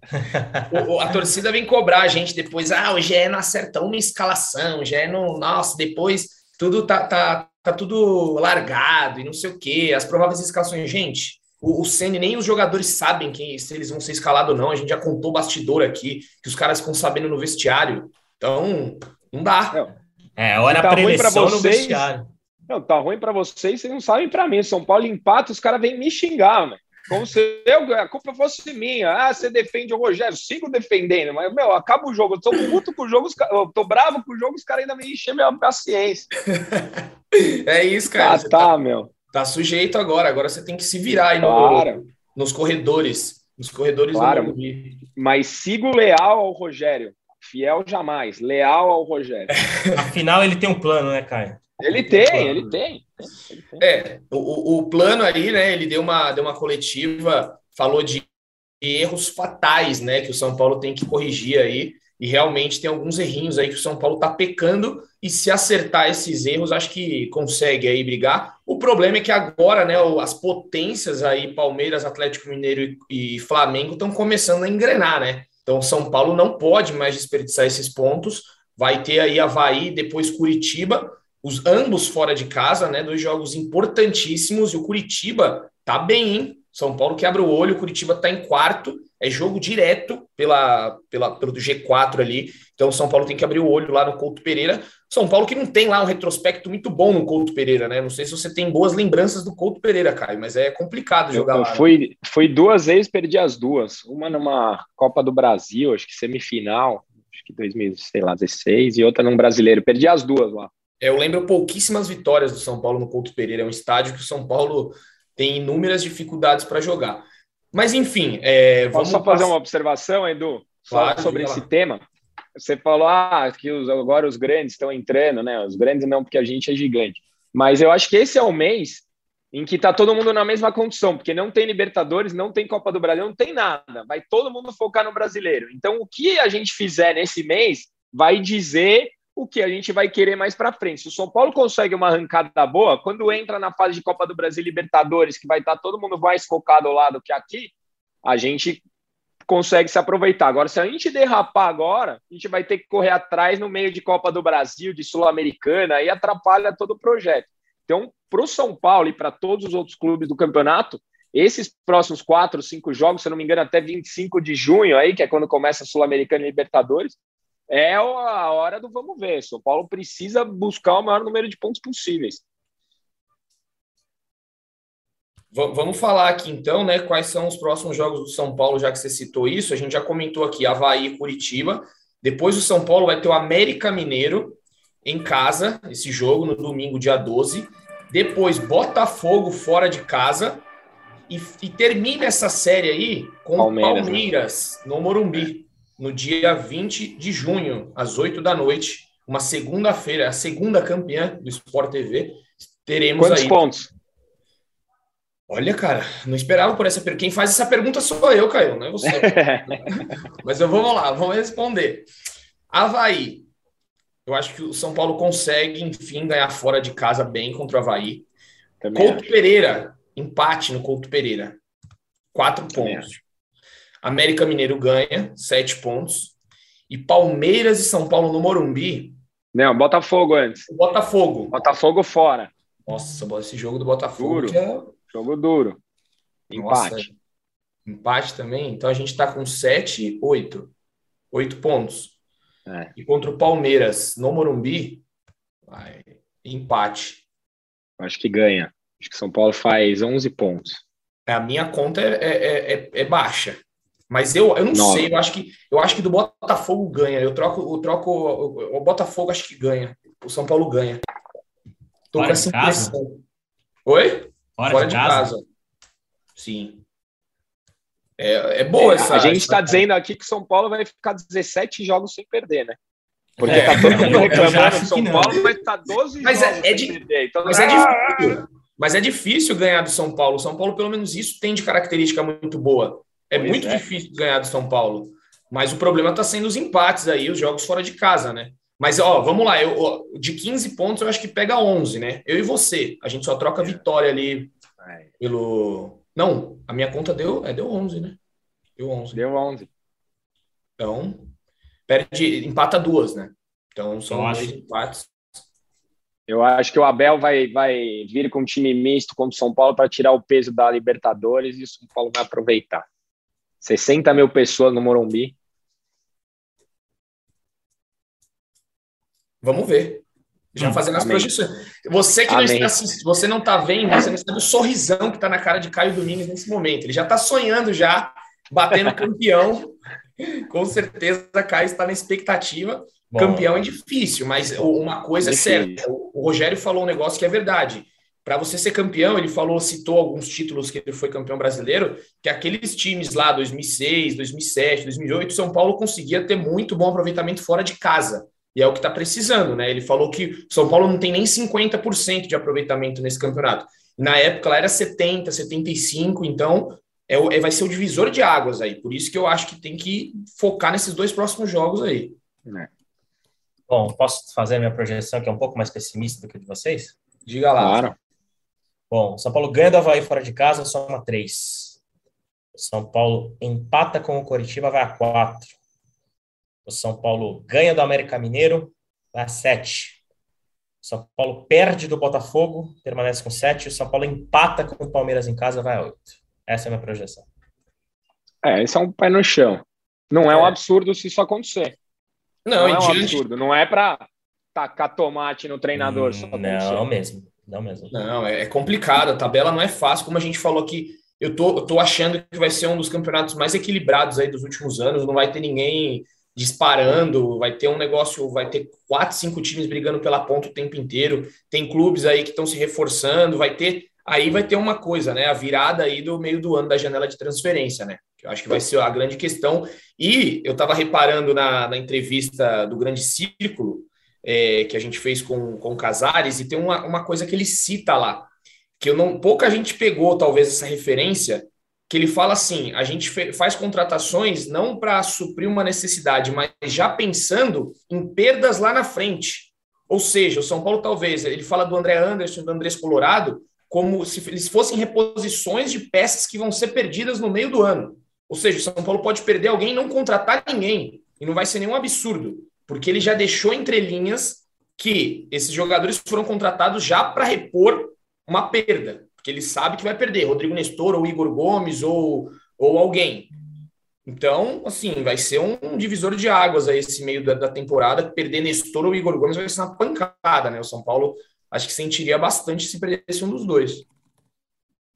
[laughs] O- o- a torcida vem cobrar a gente depois. Ah, o GE não acertou uma escalação, o GE não. Nossa, depois tudo tá, tá, tá tudo largado e não sei o quê. As prováveis escalações. Gente, o, o Ceni nem os jogadores sabem quem, se eles vão ser escalados ou não. A gente já contou bastidor aqui, que os caras ficam sabendo no vestiário. Então, não dá. Não. É, olha Tá a ruim pra preleção no vocês. vestiário. Não, tá ruim pra vocês, vocês não sabem pra mim. São Paulo empata, os caras vêm me xingar, mano. Como se eu, a culpa fosse minha. Ah, você defende o Rogério, sigo defendendo, mas, meu, acaba o jogo. Eu tô puto com o jogo, eu tô bravo com o jogo, os caras ainda me enchem minha paciência. [laughs] É isso, cara. Ah, Você tá, meu. Tá sujeito agora. Agora você tem que se virar aí no- Claro. nos corredores. Nos corredores Claro. do Morumbi. Mas sigo leal ao Rogério. Fiel jamais, leal ao Rogério. [laughs] Afinal, ele tem um plano, né, Caio? Ele tem, ele tem. Ele tem. É, o, o- o plano aí, né? Ele deu uma, deu uma coletiva, falou de erros fatais, né? Que o São Paulo tem que corrigir aí. E realmente tem alguns errinhos aí que o São Paulo tá pecando. E se acertar esses erros, acho que consegue aí brigar. O problema é que agora, né? As potências aí, Palmeiras, Atlético Mineiro e, Flamengo, estão começando a engrenar, né? Então, São Paulo não pode mais desperdiçar esses pontos. Vai ter aí Havaí, depois Curitiba os ambos fora de casa, né? Dois jogos importantíssimos e o Curitiba tá bem, hein? São Paulo quebra o olho, o Curitiba tá em quarto, é jogo direto pela, pela, pelo G4 ali. Então, o São Paulo tem que abrir o olho lá no Couto Pereira. São Paulo que não tem lá um retrospecto muito bom no Couto Pereira, né? Não sei se você tem boas lembranças do Couto Pereira, Caio, mas é complicado Eu, jogar eu lá. né? fui, fui duas vezes, perdi as duas. Uma numa Copa do Brasil, acho que semifinal, acho que 2016, e outra num brasileiro. Perdi as duas lá. É, Eu lembro pouquíssimas vitórias do São Paulo no Couto Pereira. É um estádio que o São Paulo tem inúmeras dificuldades para jogar. Mas, enfim, é, vamos só fazer uma observação, Edu? Claro, sobre esse tema. Você falou ah, que os- agora os grandes estão entrando, né? Os grandes não, porque a gente é gigante. Mas eu acho que esse é o mês em que está todo mundo na mesma condição, porque não tem Libertadores, não tem Copa do Brasil, não tem nada. Vai todo mundo focar no brasileiro. Então, o que a gente fizer nesse mês vai dizer o que a gente vai querer mais para frente. Se o São Paulo consegue uma arrancada boa, quando entra na fase de Copa do Brasil e Libertadores, que vai estar todo mundo mais focado ao lado que aqui, a gente consegue se aproveitar. Agora, se a gente derrapar agora, a gente vai ter que correr atrás no meio de Copa do Brasil, de Sul-Americana, aí atrapalha todo o projeto. Então, para o São Paulo e para todos os outros clubes do campeonato, esses próximos quatro, cinco jogos, se eu não me engano, até 25 de junho, aí, que é quando começa a Sul-Americana e Libertadores, é a hora do vamos ver. São Paulo precisa buscar o maior número de pontos possíveis. Va- Vamos falar aqui então, né? Quais são os próximos jogos do São Paulo, já que você citou isso. A gente já comentou aqui Havaí e Curitiba. Depois o São Paulo vai ter o América Mineiro em casa, esse jogo, no domingo, dia 12. Depois Botafogo fora de casa. E, e termina essa série aí com Palmeiras, Palmeiras, né? no Morumbi, no dia 20 de junho, às 8 da noite. Uma segunda-feira, a segunda campeã do Sport TV. Teremos Quantos aí. pontos? Olha, cara, não esperava por essa pergunta. Quem faz essa pergunta sou eu, Caio, não é você. [laughs] Mas eu vamos lá, vamos responder. Havaí. Eu acho que o São Paulo consegue, enfim, ganhar fora de casa bem contra o Havaí. Também Couto Pereira, empate no Couto Pereira. Quatro Também pontos. América Mineiro ganha, sete pontos. E Palmeiras e São Paulo no Morumbi. Não, Botafogo antes. Botafogo. Botafogo fora. Nossa, esse jogo do Botafogo Duro. é Jogo duro. Nossa, Empate. Empate também. Então a gente está com 7, 8. 8 pontos. É. E contra o Palmeiras no Morumbi, vai, empate. Acho que ganha. Acho que São Paulo faz 11 pontos. A minha conta é, é, é, é baixa. Mas eu, eu não Nove. sei, eu acho, que, eu acho que do Botafogo ganha. Eu troco, eu troco o, o Botafogo acho que ganha. O São Paulo ganha. Tô Fora com de essa casa? impressão. Oi? Fora, de, casa. Sim. É, é boa essa. a gente está dizendo aqui que São Paulo vai ficar 17 jogos sem perder, né? Porque É, tá todo mundo reclamando do São não. Paulo, mas tá 12 Mas é- jogos é sem de- perder. Então, Mas é ah, difícil. Mas é difícil ganhar do São Paulo. O São Paulo, pelo menos, isso tem de característica muito boa. É pois muito é. difícil ganhar do São Paulo. Mas o problema está sendo os empates aí, os jogos fora de casa, né? Mas, ó, vamos lá, eu, de 15 pontos eu acho que pega 11, né? Eu e você, a gente só troca vitória ali pelo... Não, a minha conta deu, é, deu 11, né? Deu 11. Deu 11. Então, perde, empata duas, né? Então, são dois empates. Eu acho que o Abel vai, vai vir com um time misto contra o São Paulo para tirar o peso da Libertadores e o São Paulo vai aproveitar. 60 mil pessoas no Morumbi. Vamos ver. Já hum, fazendo as projeções. Você que não está assistindo, você não está vendo, você não sabe o sorrisão que está na cara de Caio Domingos nesse momento. Ele já está sonhando já, batendo campeão. [laughs] Com certeza, Caio está na expectativa. Bom, campeão é difícil, mas uma coisa é certa. O Rogério falou um negócio que é verdade. Para você ser campeão, ele falou, citou alguns títulos que ele foi campeão brasileiro, que aqueles times lá, 2006, 2007, 2008, São Paulo conseguia ter muito bom aproveitamento fora de casa. E é o que está precisando, né? Ele falou que São Paulo não tem nem 50% de aproveitamento nesse campeonato. Na época lá era 70, 75, então é, é, vai ser o divisor de águas aí. Por isso que eu acho que tem que focar nesses dois próximos jogos aí. É. Bom, posso fazer minha projeção que é um pouco mais pessimista do que de vocês? Diga lá. Claro. Bom, São Paulo ganha do Havaí fora de casa, soma três. O São Paulo empata com o Coritiba, vai a quatro. O São Paulo ganha do América Mineiro, vai a sete. O São Paulo perde do Botafogo, permanece com sete. O São Paulo empata com o Palmeiras em casa, vai a oito. Essa é a minha projeção. É, esse é um pé no chão. Não é, é um absurdo se isso acontecer. Não, não é um absurdo. Não é para tacar tomate no treinador. Hum, não mesmo. Não mesmo. Não, é, é complicado. A tabela não é fácil, como a gente falou aqui. Eu tô, eu tô achando que vai ser um dos campeonatos mais equilibrados aí dos últimos anos. Não vai ter ninguém disparando, vai ter um negócio, vai ter quatro, cinco times brigando pela ponta o tempo inteiro. Tem clubes aí que estão se reforçando, vai ter. Aí vai ter uma coisa, né? A virada aí do meio do ano da janela de transferência, né? Que eu acho que vai ser a grande questão. E eu estava reparando na, na entrevista do Grande Círculo, é, que a gente fez com, com o Casares, e tem uma, uma coisa que ele cita lá, que eu não pouca gente pegou talvez essa referência, que ele fala assim: a gente faz contratações não para suprir uma necessidade, mas já pensando em perdas lá na frente. Ou seja, o São Paulo talvez, ele fala do André Anderson, do Andrés Colorado, como se eles fossem reposições de peças que vão ser perdidas no meio do ano. Ou seja, o São Paulo pode perder alguém e não contratar ninguém. E não vai ser nenhum absurdo porque ele já deixou entre linhas que esses jogadores foram contratados já para repor uma perda, porque ele sabe que vai perder, Rodrigo Nestor ou Igor Gomes ou, ou alguém. Então, assim, vai ser um, um divisor de águas aí esse meio da, da, temporada. Perder Nestor ou Igor Gomes vai ser uma pancada, né? O São Paulo acho que sentiria bastante se perdesse um dos dois.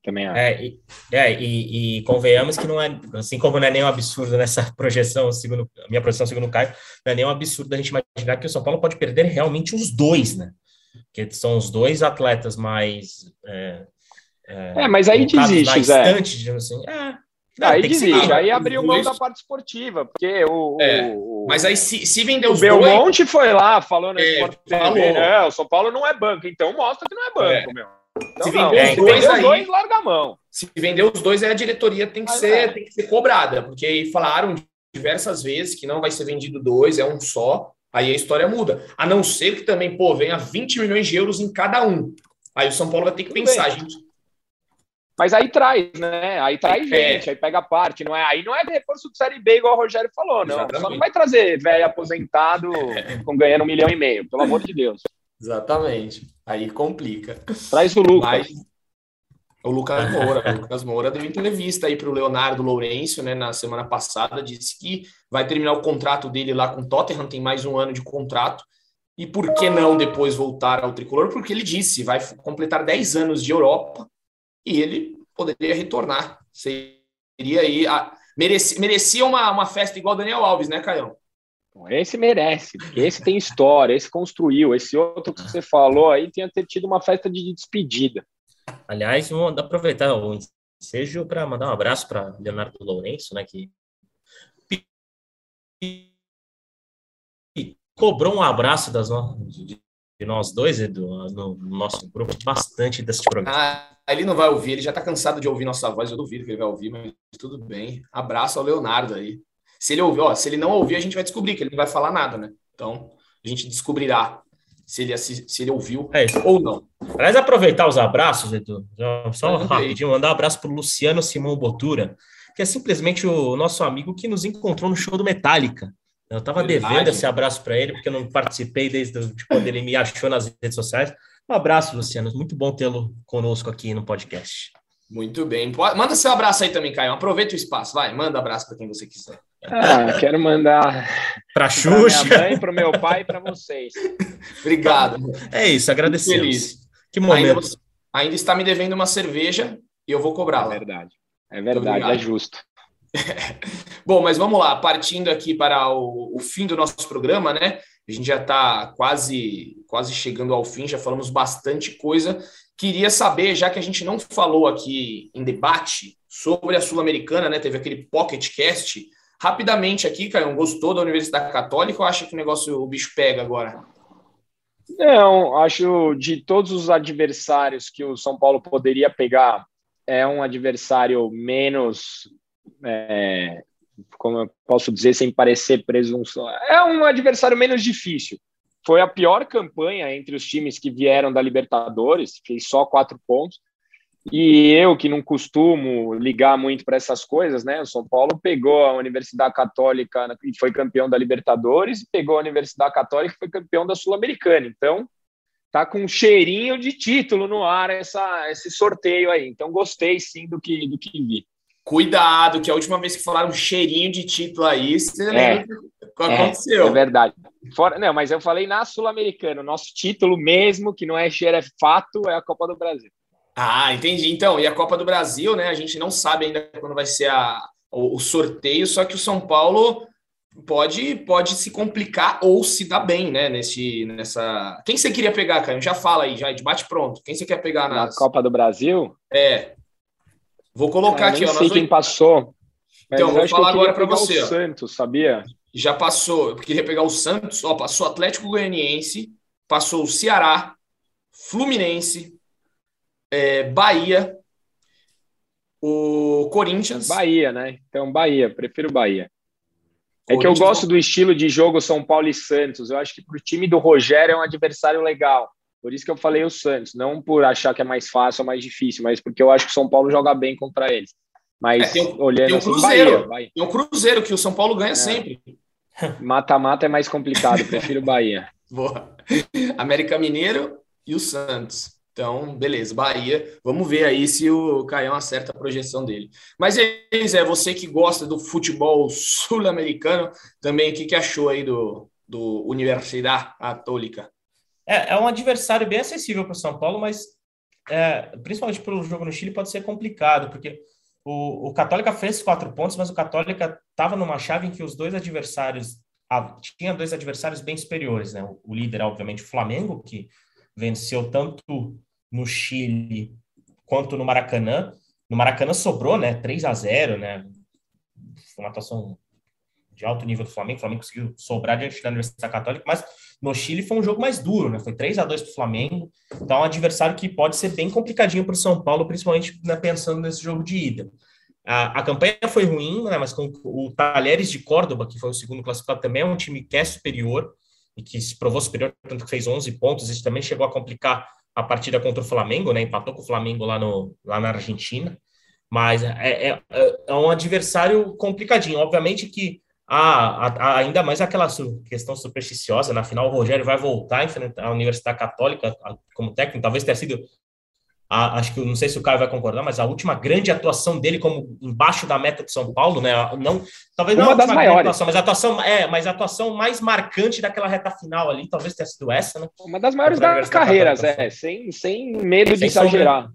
Também acho. É, e, é e, e, convenhamos que não é, assim como não é nenhum absurdo nessa [laughs] projeção, segundo minha projeção, segundo o Caio, não é nenhum absurdo a gente imaginar que o São Paulo pode perder realmente os dois, né? Que são os dois atletas mais. É, é, é mas aí desiste, Zé. assim. É, não, aí desiste, aí abriu mão da parte esportiva, porque o. É, o mas aí se, se vender os o Belmonte dois, foi lá, falou no é, Sport TV, né? O São Paulo não é banco, então mostra que não é banco, é. meu. Se vender é, os dois, aí, dois, larga a mão. Se vender os dois, aí a diretoria tem que, ser, é. tem que ser cobrada, porque falaram diversas vezes que não vai ser vendido dois, é um só. Aí a história muda. A não ser que também, pô, venha 20 milhões de euros em cada um. Aí o São Paulo vai ter que Tudo pensar, bem. gente. Mas aí traz, né? Aí traz é. gente, aí pega a parte. Não é, aí não é reforço de Série B, igual o Rogério falou, não. Exatamente. Só não vai trazer velho aposentado [laughs] é. com ganhando um milhão e meio, pelo amor de Deus. Exatamente. Aí complica. Traz o Lucas. Mas, o Lucas Moura. o Lucas Moura deu entrevista aí para o Leonardo Lourenço, né, na semana passada, disse que vai terminar o contrato dele lá com o Tottenham, tem mais um ano de contrato. E por que não depois voltar ao tricolor? Porque ele disse, vai completar 10 anos de Europa e ele poderia retornar. Seria aí. A, merecia, merecia uma, uma festa igual Daniel Alves, né, Caio? Esse merece, esse tem história, esse construiu, esse outro que você falou aí tinha ter tido uma festa de despedida. Aliás, vamos aproveitar o ensejo para mandar um abraço para Leonardo Lourenço, né, que cobrou um abraço das no... nós dois, Edu, no nosso grupo, bastante desse programa. Ah, ele não vai ouvir, ele já está cansado de ouvir nossa voz, eu duvido que ele vai ouvir, mas tudo bem. Abraço ao Leonardo aí. Se ele ouvir, ó, se ele não ouvir, a gente vai descobrir que ele não vai falar nada, né? Então, a gente descobrirá se ele, se ele ouviu é ou não. Aliás, aproveitar os abraços, Edu, só rapidinho, mandar um abraço para o Luciano Simão Botura, que é simplesmente o nosso amigo que nos encontrou no show do Metallica. Eu estava devendo esse abraço para ele, porque eu não participei desde quando ele me achou nas redes sociais. Um abraço, Luciano. Muito bom tê-lo conosco aqui no podcast. Muito bem. Manda seu abraço aí também, Caio. Aproveita o espaço. Vai, manda abraço para quem você quiser. Ah, quero mandar para Xuxa, pra minha mãe, para o meu pai e para vocês. Obrigado. É isso, agradecemos. Feliz. Que momento. Ainda, ainda, está me devendo uma cerveja e eu vou cobrar. É verdade. É verdade, é justo. [laughs] Bom, mas vamos lá, partindo aqui para o, o fim do nosso programa, né? A gente já está quase, quase chegando ao fim, já falamos bastante coisa. Queria saber, já que a gente não falou aqui em debate sobre a Sul-Americana, né? Teve aquele Pocket Cast. Rapidamente aqui, Caio, gostou da Universidade Católica ou acha que o negócio, o bicho pega agora? Não, acho de todos os adversários que o São Paulo poderia pegar, é um adversário menos é, como eu posso dizer sem parecer presunção, é um adversário menos difícil. Foi a pior campanha entre os times que vieram da Libertadores, fez só quatro pontos. E eu, que não costumo ligar muito para essas coisas, né? O São Paulo pegou a Universidade Católica e foi campeão da Libertadores, e pegou a Universidade Católica e foi campeão da Sul-Americana. Então, tá com um cheirinho de título no ar essa, esse sorteio aí. Então, gostei sim do que, do que vi. Cuidado, que a última vez que falaram cheirinho de título aí, você é, lembra o que aconteceu. É, é verdade. Fora, não, mas eu falei na Sul-Americana, nosso título mesmo, que não é cheiro, é fato, é a Copa do Brasil. Ah, entendi. Então, e a Copa do Brasil, né? A gente não sabe ainda quando vai ser a, o, o sorteio, só que o São Paulo pode pode se complicar ou se dar bem, né? Nesse, nessa. Quem você queria pegar, Caio? Já fala aí, já debate pronto. Quem você quer pegar nas... na Copa do Brasil? É. Vou colocar aqui, ó. Não sei quem passou. Então, vou falar agora para você. O Santos, sabia? Já passou. Eu queria pegar o Santos. Ó, passou Atlético Goianiense, passou o Ceará, Fluminense, é, Bahia, o Corinthians. Bahia, né? Então, Bahia. Prefiro Bahia. É que eu gosto do estilo de jogo São Paulo e Santos. Eu acho que para o time do Rogério é um adversário legal. Por isso que eu falei o Santos, não por achar que é mais fácil ou mais difícil, mas porque eu acho que o São Paulo joga bem contra eles. Mas é, tem, olhando tem um assim, Cruzeiro, assim, Bahia, Tem um Cruzeiro que o São Paulo ganha é. sempre. [laughs] Mata-mata é mais complicado, prefiro Bahia. [laughs] Boa. América Mineiro e o Santos. Então, beleza, Bahia. Vamos ver aí se o Caião acerta a projeção dele. Mas é é você que gosta do futebol sul-americano, também o que, que achou aí do, do Universidade Católica? É, é um adversário bem acessível para o São Paulo, mas é, principalmente pelo jogo no Chile pode ser complicado, porque o, o Católica fez quatro pontos, mas o Católica estava numa chave em que os dois adversários tinha dois adversários bem superiores, né? O, o líder, obviamente, o Flamengo, que venceu tanto no Chile quanto no Maracanã. No Maracanã sobrou, né? 3 a 0 né? Foi uma atuação de alto nível do Flamengo. O Flamengo conseguiu sobrar diante da Universidade Católica, mas no Chile foi um jogo mais duro, né? Foi 3 a 2 para o Flamengo. Então, é um adversário que pode ser bem complicadinho para o São Paulo, principalmente né, pensando nesse jogo de ida. A, a campanha foi ruim, né? Mas com o Talheres de Córdoba, que foi o segundo classificado, também é um time que é superior e que se provou superior, tanto que fez 11 pontos. Isso também chegou a complicar a partida contra o Flamengo, né? Empatou com o Flamengo lá, no, lá na Argentina. Mas é, é, é um adversário complicadinho. Obviamente que a, ainda mais aquela questão supersticiosa. Na final, o Rogério vai voltar a enfrentar a Universidade Católica como técnico. Talvez tenha sido, a, acho que não sei se o Caio vai concordar, mas a última grande atuação dele como embaixo da meta de São Paulo, né? Não, talvez uma não das maiores, atuação, mas a atuação é, mas a atuação mais marcante daquela reta final ali, talvez tenha sido essa, né? Uma das maiores das carreiras, é, sem, sem medo sem de exagerar.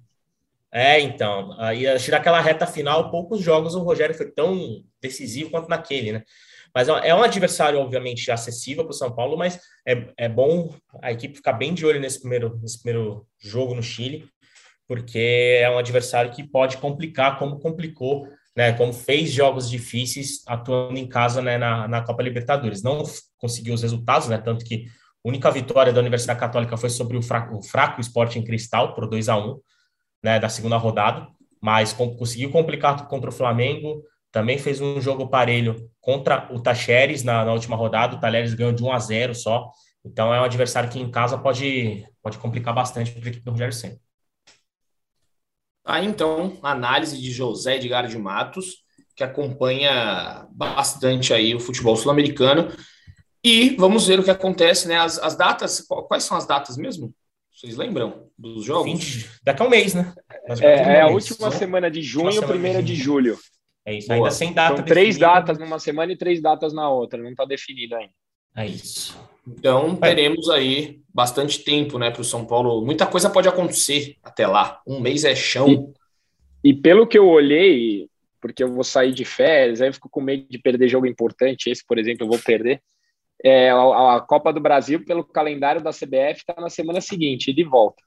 É, então, aí tirar aquela reta final, poucos jogos o Rogério foi tão decisivo quanto naquele, né? Mas é um adversário, obviamente, acessível para o São Paulo, mas é, é bom a equipe ficar bem de olho nesse primeiro, nesse primeiro jogo no Chile, porque é um adversário que pode complicar, como complicou, né, como fez jogos difíceis atuando em casa né, na, na Copa Libertadores. Não conseguiu os resultados, né, tanto que A única vitória da Universidade Católica foi sobre o fraco, o fraco Sporting Cristal, por 2 a 1 né, da segunda rodada, mas com, conseguiu complicar contra o Flamengo, também fez um jogo parelho contra o Tacheres na, na última rodada, o Talheres ganhou de 1 a 0 só, então é um adversário que em casa pode, pode complicar bastante para a equipe do Rogério Senna. Aí então, análise de José Edgar de Matos, que acompanha bastante aí o futebol sul-americano. E vamos ver o que acontece, né? As, as datas, quais são as datas mesmo? Vocês lembram dos jogos? 20, daqui a um mês, né? É, é, a última semana de junho, primeira de, de julho. É isso, Boa. ainda sem data. São três datas numa semana e três datas na outra, não está definido ainda. É isso. Então teremos aí bastante tempo, né, para o São Paulo. Muita coisa pode acontecer até lá. Um mês é chão. E, e pelo que eu olhei, porque eu vou sair de férias, aí eu fico com medo de perder jogo importante. Esse, por exemplo, eu vou perder. É, a, a Copa do Brasil, pelo calendário da CBF, está na semana seguinte, de volta.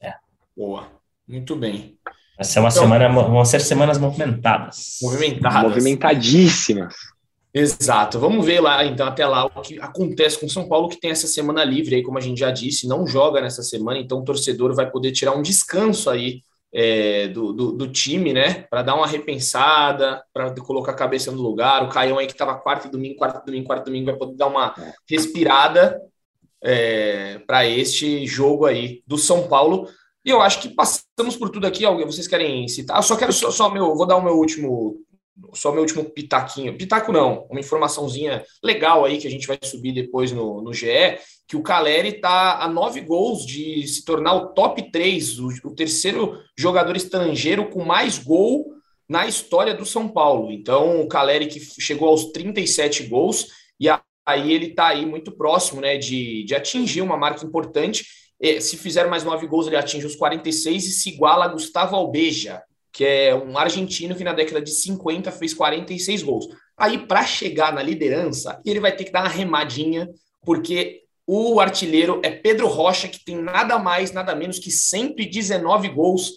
É. Boa. Muito bem. Vai ser uma então, semana, vão ser semanas movimentadas. Movimentadas. Movimentadíssimas. Exato. Vamos ver lá, então, até lá, o que acontece com São Paulo, que tem essa semana livre aí, como a gente já disse, não joga nessa semana, então o torcedor vai poder tirar um descanso aí é, do, do, do, time, né? Para dar uma repensada, para colocar a cabeça no lugar. O Caião aí que estava quarto domingo, quarto domingo, quarto domingo, vai poder dar uma respirada é, para este jogo aí do São Paulo. E eu acho que passamos por tudo aqui. Alguém, vocês querem citar? Eu só quero só, só meu, vou dar o meu último só meu último pitaquinho. Pitaco não, uma informaçãozinha legal aí que a gente vai subir depois no, no GE, que o Caleri está a nove gols de se tornar o top 3, o, o, terceiro jogador estrangeiro com mais gol na história do São Paulo. Então, o Caleri que chegou aos 37 gols, e aí ele está aí muito próximo né, de, de atingir uma marca importante. Se fizer mais nove gols, ele atinge os 46 e se iguala a Gustavo Albeja, que é um argentino que na década de 50 fez 46 gols. Aí, para chegar na liderança, ele vai ter que dar uma remadinha, porque o artilheiro é Pedro Rocha, que tem nada mais, nada menos que 119 gols.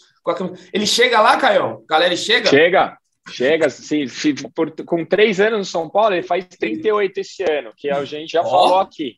Ele chega lá, Caião? Galera, ele chega? Chega, chega. Se, se, por, com três anos no São Paulo, ele faz 38 esse ano, que a gente já oh. falou aqui.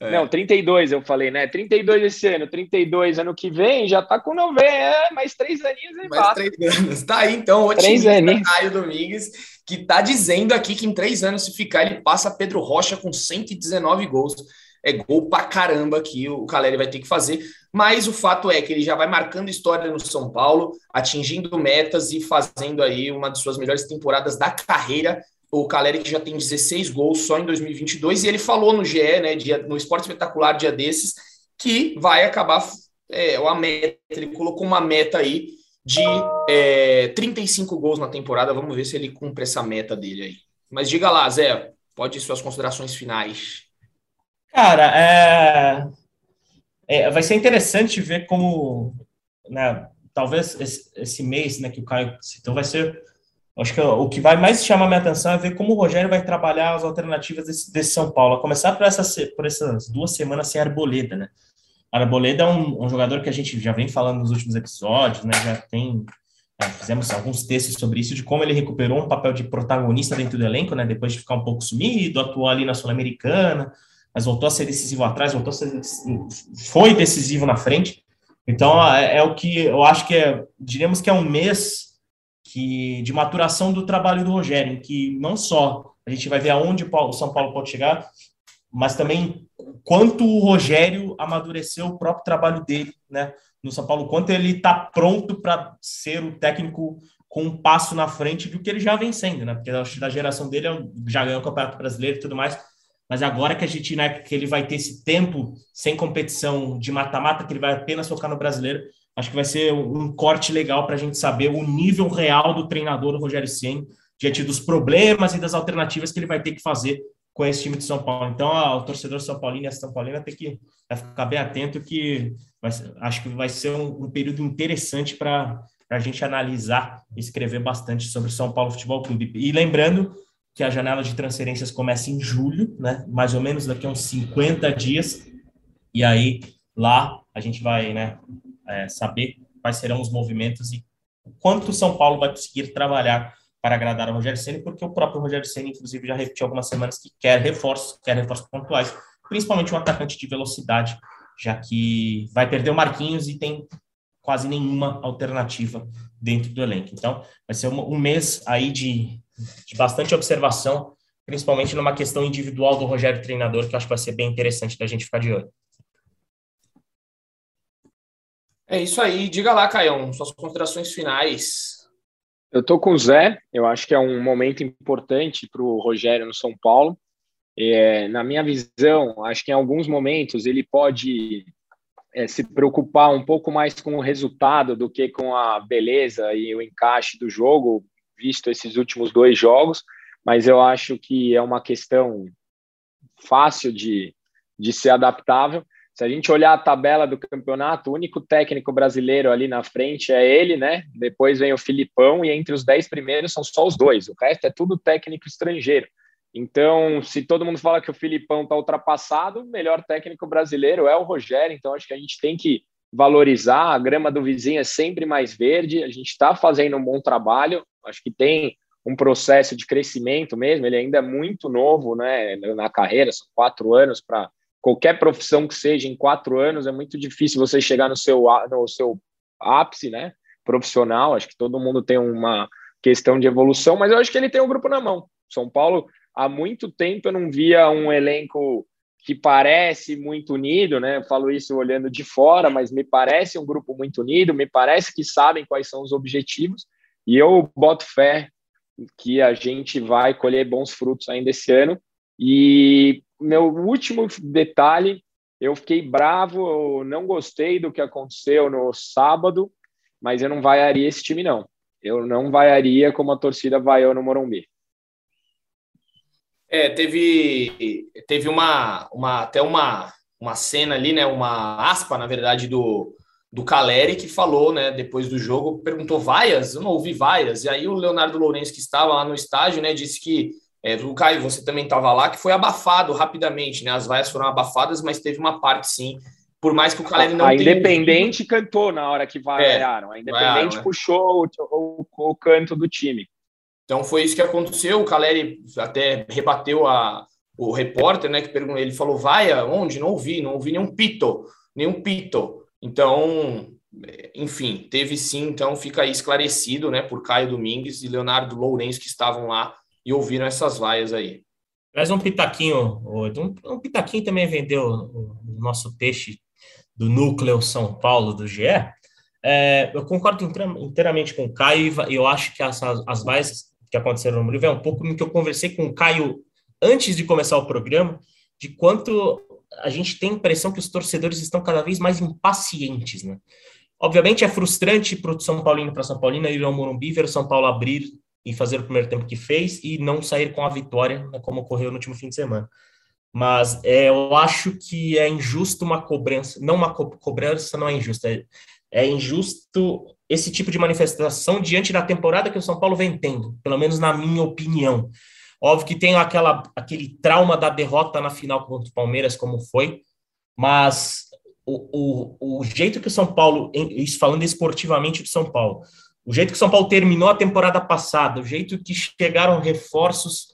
É. Não, 32 eu falei, né? 32 esse ano, 32 ano que vem, já tá com 90, é, mais três aninhos ele Mais três anos. Tá aí, então, o três aninhos. Caio Domingues, que tá dizendo aqui que em três anos, se ficar, ele passa Pedro Rocha com 119 gols. É gol pra caramba que o Caleri vai ter que fazer. Mas o fato é que ele já vai marcando história no São Paulo, atingindo metas e fazendo aí uma de suas melhores temporadas da carreira o Caleri já tem 16 gols só em 2022, e ele falou no GE, né, dia, no Esporte Espetacular, dia desses, que vai acabar é, a meta, ele colocou uma meta aí de é, 35 gols na temporada, vamos ver se ele cumpre essa meta dele aí. Mas diga lá, Zé, pode ir suas considerações finais. Cara, é... é vai ser interessante ver como, né, talvez esse, esse mês, né, que o Caio citou, vai ser Acho que o que vai mais chamar minha atenção é ver como o Rogério vai trabalhar as alternativas desse, desse São Paulo. A começar por, essa, por essas duas semanas sem Arboleda, né? Arboleda é um, um, jogador que a gente já vem falando nos últimos episódios, né? Já tem. É, fizemos alguns textos sobre isso, de como ele recuperou um papel de protagonista dentro do elenco, né? Depois de ficar um pouco sumido, atuou ali na Sul-Americana, mas voltou a ser decisivo atrás, voltou a ser. Foi decisivo na frente. Então, é, é o que eu acho que é. Diríamos que é um mês que de maturação do trabalho do Rogério, que não só a gente vai ver aonde o São Paulo pode chegar, mas também quanto o Rogério amadureceu o próprio trabalho dele, né, no São Paulo, quanto ele está pronto para ser o técnico com um passo na frente do que ele já vem sendo, né, porque da geração dele já ganhou o Campeonato Brasileiro e tudo mais, mas agora que a gente, né, que ele vai ter esse tempo sem competição de mata-mata, que ele vai apenas focar no Brasileiro, Acho que vai ser um corte legal para a gente saber o nível real do treinador do Rogério Ceni diante dos problemas e das alternativas que ele vai ter que fazer com esse time de São Paulo. Então, o torcedor São Paulino e a São Paulina tem que ficar bem atento que vai, acho que vai ser um, um período interessante para a gente analisar e escrever bastante sobre o São Paulo Futebol Clube. E lembrando que a janela de transferências começa em julho, né? Mais ou menos daqui a uns 50 dias. E aí lá a gente vai, né, é, saber quais serão os movimentos e quanto o São Paulo vai conseguir trabalhar para agradar o Rogério Ceni, porque o próprio Rogério Ceni, inclusive, já repetiu algumas semanas que quer reforços, quer reforços pontuais. principalmente um atacante de velocidade, já que vai perder o Marquinhos e tem quase nenhuma alternativa dentro do elenco. Então, vai ser um, um mês aí de, de bastante observação, principalmente numa questão individual do Rogério treinador, que eu acho que vai ser bem interessante da gente ficar de olho. É isso aí. Diga lá, Caião, suas considerações finais. Eu tô com o Zé. Eu acho que é um momento importante para o Rogério no São Paulo. É, na minha visão, acho que em alguns momentos ele pode é, se preocupar um pouco mais com o resultado do que com a beleza e o encaixe do jogo, visto esses últimos dois jogos. Mas eu acho que é uma questão fácil de, de ser adaptável. Se a gente olhar a tabela do campeonato, o único técnico brasileiro ali na frente é ele, né? Depois vem o Filipão, e entre os dez primeiros são só os dois. O resto é tudo técnico estrangeiro. Então, se todo mundo fala que o Filipão está ultrapassado, o melhor técnico brasileiro é o Rogério. Então, acho que a gente tem que valorizar. A grama do vizinho é sempre mais verde. A gente está fazendo um bom trabalho. Acho que tem um processo de crescimento mesmo. Ele ainda é muito novo, né? Na carreira, são quatro anos para qualquer profissão que seja. Em quatro anos é muito difícil você chegar no seu no seu ápice, né? Profissional. Acho que todo mundo tem uma questão de evolução, mas eu acho que ele tem um grupo na mão. São Paulo há muito tempo eu não via um elenco que parece muito unido, né? Eu falo isso olhando de fora, mas me parece um grupo muito unido, me parece que sabem quais são os objetivos, e eu boto fé que a gente vai colher bons frutos ainda esse ano. E meu último detalhe, eu fiquei bravo, eu não gostei do que aconteceu no sábado, mas eu não vaiaria esse time, não. Eu não vaiaria como a torcida vaiou no Morumbi. É, teve, teve uma, uma até uma, uma cena ali, né? Uma aspa, na verdade, do, do Caleri, que falou, né, depois do jogo, perguntou vaias, eu não ouvi vaias, e aí o Leonardo Lourenço, que estava lá no estádio, né, disse que, é, o Caio, você também estava lá, que foi abafado rapidamente, né, as vaias foram abafadas, mas teve uma parte, sim, por mais que o Caleri não A Independente ouvido, cantou na hora que vaiaram, é, a Independente vaiaram, né? puxou o, o, o canto do time. Então foi isso que aconteceu. O Caleri até rebateu a, o repórter, né? Que perguntou, ele falou: vai aonde? Não ouvi, não ouvi nenhum pito, nenhum pito. Então, enfim, teve sim. Então fica aí esclarecido, né? Por Caio Domingues e Leonardo Lourenço que estavam lá e ouviram essas vaias aí. Traz um pitaquinho, um, pitaquinho também vendeu o nosso peixe do núcleo São Paulo do GE. É, eu concordo inteiramente com o Caio e eu acho que as, as vaias que aconteceram no Bolívia é um pouco no que eu conversei com o Caio antes de começar o programa, de quanto a gente tem a impressão que os torcedores estão cada vez mais impacientes, né? Obviamente é frustrante para o São Paulino para São Paulina ir ao Morumbi, ver o São Paulo abrir e fazer o primeiro tempo que fez e não sair com a vitória, né, como ocorreu no último fim de semana. Mas é, eu acho que é injusto uma cobrança, não uma co cobrança não é injusta, é, é injusto esse tipo de manifestação diante da temporada que o São Paulo vem tendo, pelo menos na minha opinião. Óbvio que tem aquela, aquele trauma da derrota na final contra o Palmeiras, como foi, mas o, o, o jeito que o São Paulo, falando esportivamente do São Paulo, o jeito que o São Paulo terminou a temporada passada, o jeito que chegaram reforços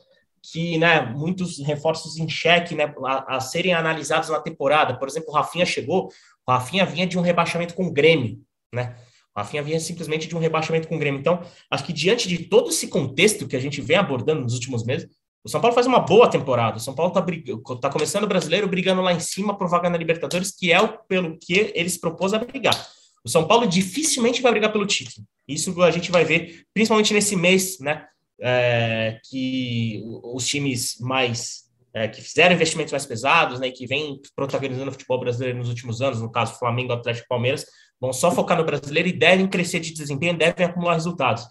que, né, muitos reforços em xeque, né, a, a, serem analisados na temporada. Por exemplo, o Rafinha chegou, o Rafinha vinha de um rebaixamento com o Grêmio, né? A Rafinha vinha simplesmente de um rebaixamento com o Grêmio. Então, acho que diante de todo esse contexto que a gente vem abordando nos últimos meses, o São Paulo faz uma boa temporada. O São Paulo está tá começando o brasileiro brigando lá em cima por vaga na Libertadores, que é o pelo que eles propôs a brigar. O São Paulo dificilmente vai brigar pelo título. Isso a gente vai ver, principalmente nesse mês, né? É, que os times mais é, que fizeram investimentos mais pesados, né, que vem protagonizando o futebol brasileiro nos últimos anos, no caso Flamengo, Atlético, Palmeiras, vão só focar no brasileiro e devem crescer de desempenho, devem acumular resultados.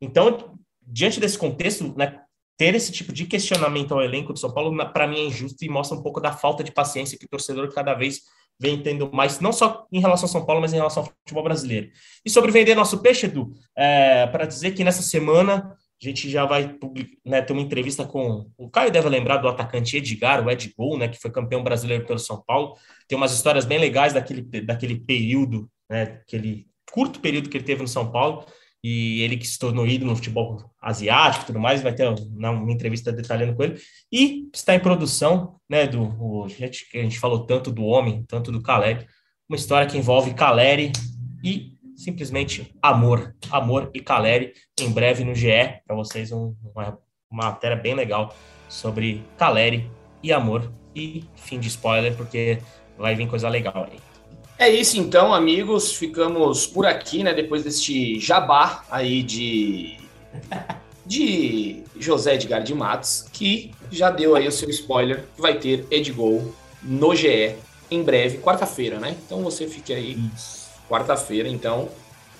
Então, diante desse contexto, né, ter esse tipo de questionamento ao elenco de São Paulo, para mim, é injusto e mostra um pouco da falta de paciência que o torcedor cada vez vem tendo mais, não só em relação ao São Paulo, mas em relação ao futebol brasileiro. E sobre vender nosso peixe, Edu, é, para dizer que nessa semana a gente já vai né, ter uma entrevista com. O Caio deve lembrar do atacante Edgar, o Ed Gol, né, que foi campeão brasileiro pelo São Paulo. Tem umas histórias bem legais daquele, daquele período, né, aquele curto período que ele teve no São Paulo. E ele que se tornou ídolo no futebol asiático e tudo mais, vai ter uma entrevista detalhando com ele, e está em produção, né, do, o, gente, que a gente falou tanto do homem, tanto do Caleri, uma história que envolve Caleri e simplesmente amor, amor e Caleri, em breve no GE, para vocês um, uma, uma matéria bem legal sobre Caleri e amor, e fim de spoiler, porque vai vir coisa legal aí. É isso então, amigos. Ficamos por aqui, né? Depois deste jabá aí de. [laughs] de José Edgar de Matos, que já deu aí o seu spoiler, que vai ter Edgol no GE em breve, quarta-feira, né? Então você fique aí quarta-feira, então.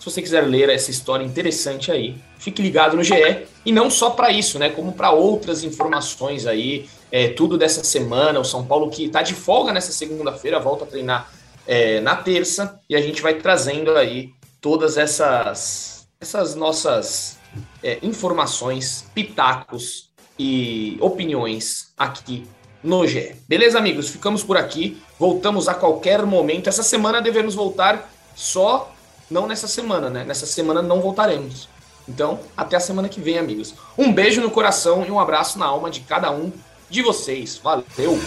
Se você quiser ler essa história interessante aí, fique ligado no GE. E não só para isso, né? Como para outras informações aí, é, tudo dessa semana. O São Paulo que está de folga nessa segunda-feira, volta a treinar é, na terça e a gente vai trazendo aí todas essas, essas nossas é, informações, pitacos e opiniões aqui no GE. Beleza, amigos? Ficamos por aqui. Voltamos a qualquer momento. Essa semana devemos voltar só, não nessa semana, né? Nessa semana não voltaremos. Então, até a semana que vem, amigos. Um beijo no coração e um abraço na alma de cada um de vocês. Valeu!